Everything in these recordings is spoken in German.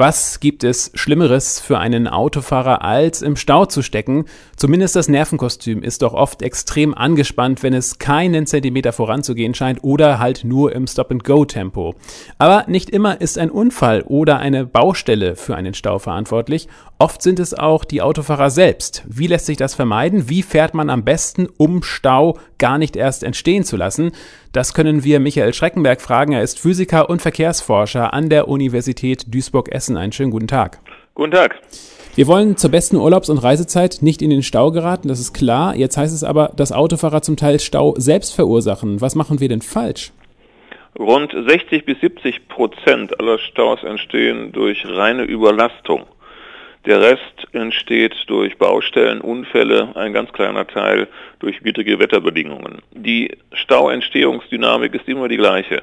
Was gibt es Schlimmeres für einen Autofahrer, als im Stau zu stecken? Zumindest das Nervenkostüm ist doch oft extrem angespannt, wenn es keinen Zentimeter voranzugehen scheint oder halt nur im Stop-and-Go-Tempo. Aber nicht immer ist ein Unfall oder eine Baustelle für einen Stau verantwortlich. Oft sind es auch die Autofahrer selbst. Wie lässt sich das vermeiden? Wie fährt man am besten, um Stau gar nicht erst entstehen zu lassen? Das können wir Michael Schreckenberg fragen. Er ist Physiker und Verkehrsforscher an der Universität Duisburg-Essen. Einen schönen guten Tag. Guten Tag. Wir wollen zur besten Urlaubs- und Reisezeit nicht in den Stau geraten, das ist klar. Jetzt heißt es aber, dass Autofahrer zum Teil Stau selbst verursachen. Was machen wir denn falsch? Rund 60 bis 70 Prozent aller Staus entstehen durch reine Überlastung. Der Rest entsteht durch Baustellen, Unfälle, ein ganz kleiner Teil durch widrige Wetterbedingungen. Die Stauentstehungsdynamik ist immer die gleiche.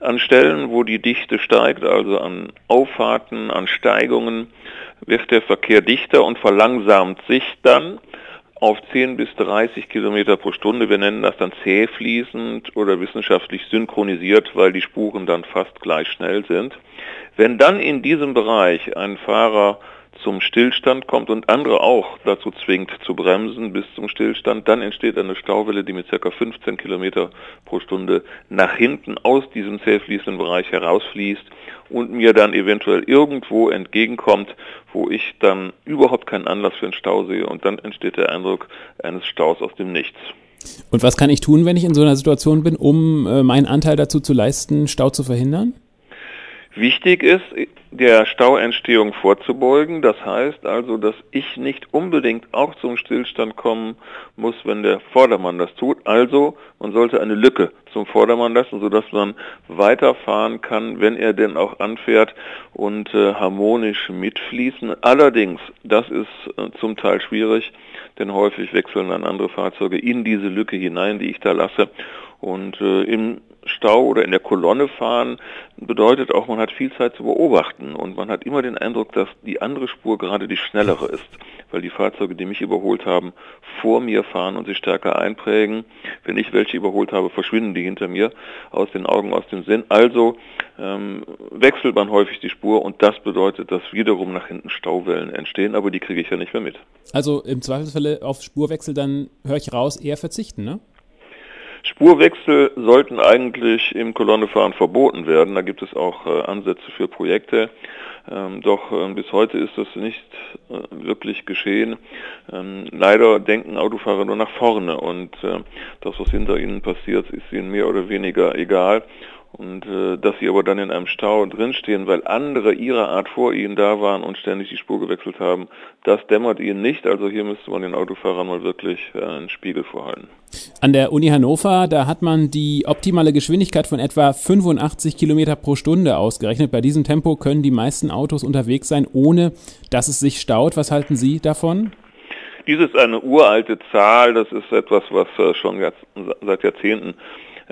An Stellen, wo die Dichte steigt, also an Auffahrten, an Steigungen, wird der Verkehr dichter und verlangsamt sich dann auf 10 bis 30 Kilometer pro Stunde. Wir nennen das dann zähfließend oder wissenschaftlich synchronisiert, weil die Spuren dann fast gleich schnell sind. Wenn dann in diesem Bereich ein Fahrer zum Stillstand kommt und andere auch dazu zwingt zu bremsen bis zum Stillstand, dann entsteht eine Stauwelle, die mit ca. 15 Kilometer pro Stunde nach hinten aus diesem zähfließenden Bereich herausfließt und mir dann eventuell irgendwo entgegenkommt, wo ich dann überhaupt keinen Anlass für einen Stau sehe und dann entsteht der Eindruck eines Staus aus dem Nichts. Und was kann ich tun, wenn ich in so einer Situation bin, um äh, meinen Anteil dazu zu leisten, Stau zu verhindern? Wichtig ist, der Stauentstehung vorzubeugen. Das heißt also, dass ich nicht unbedingt auch zum Stillstand kommen muss, wenn der Vordermann das tut. Also, man sollte eine Lücke zum Vordermann lassen, sodass man weiterfahren kann, wenn er denn auch anfährt und äh, harmonisch mitfließen. Allerdings, das ist äh, zum Teil schwierig, denn häufig wechseln dann andere Fahrzeuge in diese Lücke hinein, die ich da lasse. Und äh, im Stau oder in der Kolonne fahren bedeutet auch, man hat viel Zeit zu beobachten und man hat immer den Eindruck, dass die andere Spur gerade die schnellere ist, weil die Fahrzeuge, die mich überholt haben, vor mir fahren und sich stärker einprägen. Wenn ich welche überholt habe, verschwinden die hinter mir aus den Augen, aus dem Sinn. Also ähm, wechselt man häufig die Spur und das bedeutet, dass wiederum nach hinten Stauwellen entstehen, aber die kriege ich ja nicht mehr mit. Also im Zweifelsfalle auf Spurwechsel dann höre ich raus, eher verzichten, ne? Spurwechsel sollten eigentlich im Kolonnefahren verboten werden. Da gibt es auch äh, Ansätze für Projekte. Ähm, doch äh, bis heute ist das nicht äh, wirklich geschehen. Ähm, leider denken Autofahrer nur nach vorne und äh, das, was hinter ihnen passiert, ist ihnen mehr oder weniger egal. Und äh, dass sie aber dann in einem Stau drinstehen, weil andere ihrer Art vor ihnen da waren und ständig die Spur gewechselt haben, das dämmert ihnen nicht. Also hier müsste man den Autofahrern mal wirklich äh, einen Spiegel vorhalten. An der Uni Hannover, da hat man die optimale Geschwindigkeit von etwa 85 Kilometer pro Stunde ausgerechnet. Bei diesem Tempo können die meisten Autos unterwegs sein, ohne dass es sich staut. Was halten Sie davon? Dies ist eine uralte Zahl. Das ist etwas, was äh, schon seit Jahrzehnten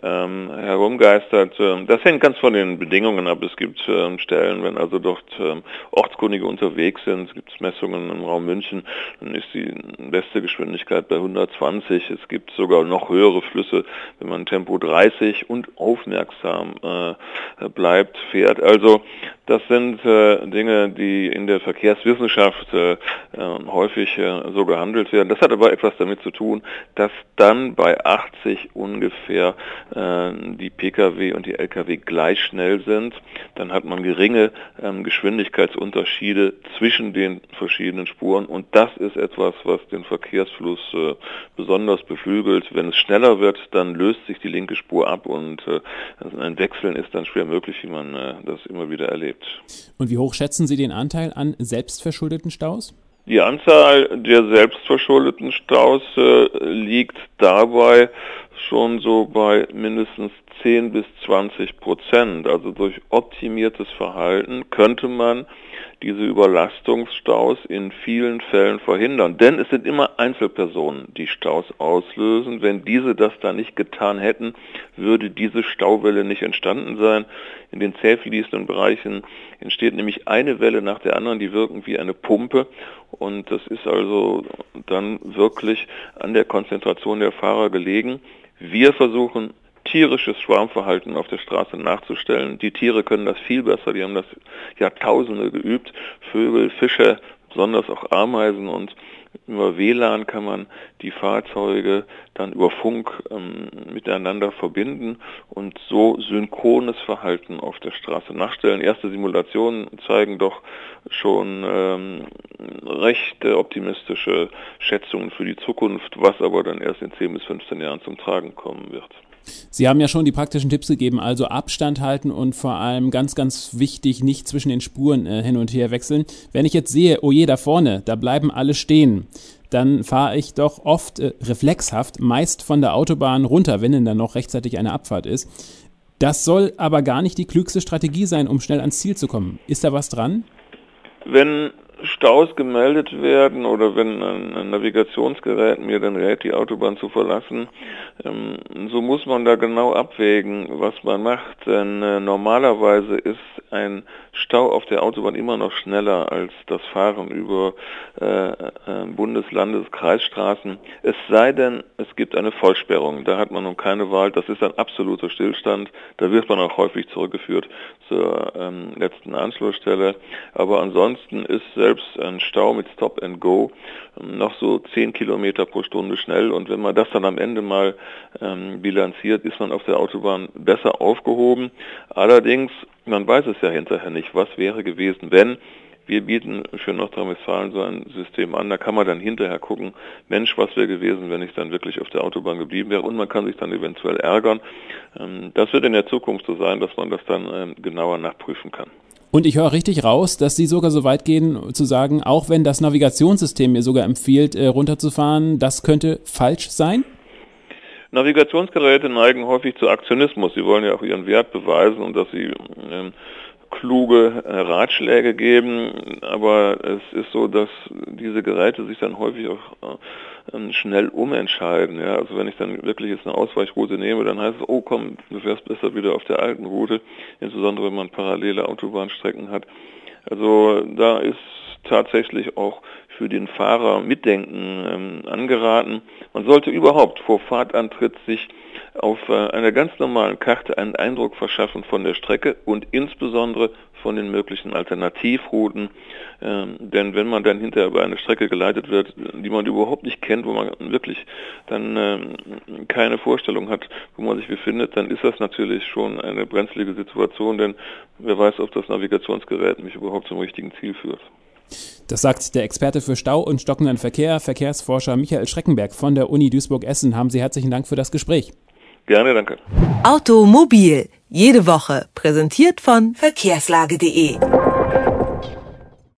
ähm, herumgeistert. Ähm, das hängt ganz von den Bedingungen ab. Es gibt ähm, Stellen, wenn also dort ähm, Ortskundige unterwegs sind, es gibt Messungen im Raum München, dann ist die beste Geschwindigkeit bei 120. Es gibt sogar noch höhere Flüsse, wenn man Tempo 30 und aufmerksam äh, bleibt, fährt. Also das sind äh, Dinge, die in der Verkehrswissenschaft äh, ähm, häufig äh, so gehandelt werden. Das hat aber etwas damit zu tun, dass dann bei 80 ungefähr äh, die Pkw und die Lkw gleich schnell sind. Dann hat man geringe ähm, Geschwindigkeitsunterschiede zwischen den verschiedenen Spuren und das ist etwas, was den Verkehrsfluss äh, besonders beflügelt. Wenn es schneller wird, dann löst sich die linke Spur ab und äh, also ein Wechseln ist dann schwer möglich, wie man äh, das immer wieder erlebt. Und wie hoch schätzen Sie den Anteil an selbstverschuldeten Staus? Die Anzahl der selbstverschuldeten Staus äh, liegt dabei schon so bei mindestens 10 bis 20 Prozent. Also durch optimiertes Verhalten könnte man diese Überlastungsstaus in vielen Fällen verhindern. Denn es sind immer Einzelpersonen, die Staus auslösen. Wenn diese das da nicht getan hätten, würde diese Stauwelle nicht entstanden sein. In den zäh fließenden Bereichen entsteht nämlich eine Welle nach der anderen, die wirken wie eine Pumpe. Und das ist also dann wirklich an der Konzentration der Fahrer gelegen. Wir versuchen tierisches Schwarmverhalten auf der Straße nachzustellen. Die Tiere können das viel besser, die haben das Jahrtausende geübt. Vögel, Fische, besonders auch Ameisen und über WLAN kann man die Fahrzeuge dann über Funk ähm, miteinander verbinden und so synchrones Verhalten auf der Straße nachstellen. Erste Simulationen zeigen doch schon ähm, recht optimistische Schätzungen für die Zukunft, was aber dann erst in 10 bis 15 Jahren zum Tragen kommen wird. Sie haben ja schon die praktischen Tipps gegeben, also Abstand halten und vor allem ganz, ganz wichtig, nicht zwischen den Spuren äh, hin und her wechseln. Wenn ich jetzt sehe, oh je, da vorne, da bleiben alle stehen, dann fahre ich doch oft äh, reflexhaft meist von der Autobahn runter, wenn denn dann noch rechtzeitig eine Abfahrt ist. Das soll aber gar nicht die klügste Strategie sein, um schnell ans Ziel zu kommen. Ist da was dran? Wenn Staus gemeldet werden oder wenn ein, Navigationsgerät mir dann rät, die Autobahn zu verlassen, ähm, so muss man da genau abwägen, was man macht. Denn äh, normalerweise ist ein Stau auf der Autobahn immer noch schneller als das Fahren über äh, äh, Bundes-, Landes-, Kreisstraßen. Es sei denn, es gibt eine Vollsperrung. Da hat man nun keine Wahl. Das ist ein absoluter Stillstand. Da wird man auch häufig zurückgeführt zur ähm, letzten Anschlussstelle. Aber ansonsten ist selbst ein Stau mit Stop and Go ähm, noch so 10 Kilometer pro Stunde schnell. Und wenn man das dann am Ende mal ähm, bilanziert, ist man auf der Autobahn besser aufgehoben. Allerdings, man weiß es ja hinterher nicht, was wäre gewesen, wenn. Wir bieten für Nordrhein-Westfalen so ein System an, da kann man dann hinterher gucken, Mensch, was wäre gewesen, wenn ich dann wirklich auf der Autobahn geblieben wäre und man kann sich dann eventuell ärgern. Ähm, das wird in der Zukunft so sein, dass man das dann ähm, genauer nachprüfen kann. Und ich höre richtig raus, dass Sie sogar so weit gehen, zu sagen, auch wenn das Navigationssystem mir sogar empfiehlt, äh, runterzufahren, das könnte falsch sein? Navigationsgeräte neigen häufig zu Aktionismus. Sie wollen ja auch ihren Wert beweisen und dass sie ähm, kluge äh, Ratschläge geben, aber es ist so, dass diese Geräte sich dann häufig auch äh, schnell umentscheiden. Ja? Also wenn ich dann wirklich jetzt eine Ausweichroute nehme, dann heißt es, oh komm, du fährst besser wieder auf der alten Route, insbesondere wenn man parallele Autobahnstrecken hat. Also da ist tatsächlich auch für den Fahrer Mitdenken ähm, angeraten. Man sollte überhaupt vor Fahrtantritt sich auf äh, einer ganz normalen Karte einen Eindruck verschaffen von der Strecke und insbesondere von den möglichen Alternativrouten. Ähm, denn wenn man dann hinterher über eine Strecke geleitet wird, die man überhaupt nicht kennt, wo man wirklich dann ähm, keine Vorstellung hat, wo man sich befindet, dann ist das natürlich schon eine brenzlige Situation, denn wer weiß, ob das Navigationsgerät mich überhaupt zum richtigen Ziel führt. Das sagt der Experte für Stau und stockenden Verkehr, Verkehrsforscher Michael Schreckenberg von der Uni Duisburg-Essen. Haben Sie herzlichen Dank für das Gespräch. Gerne, danke. Automobil, jede Woche, präsentiert von verkehrslage.de.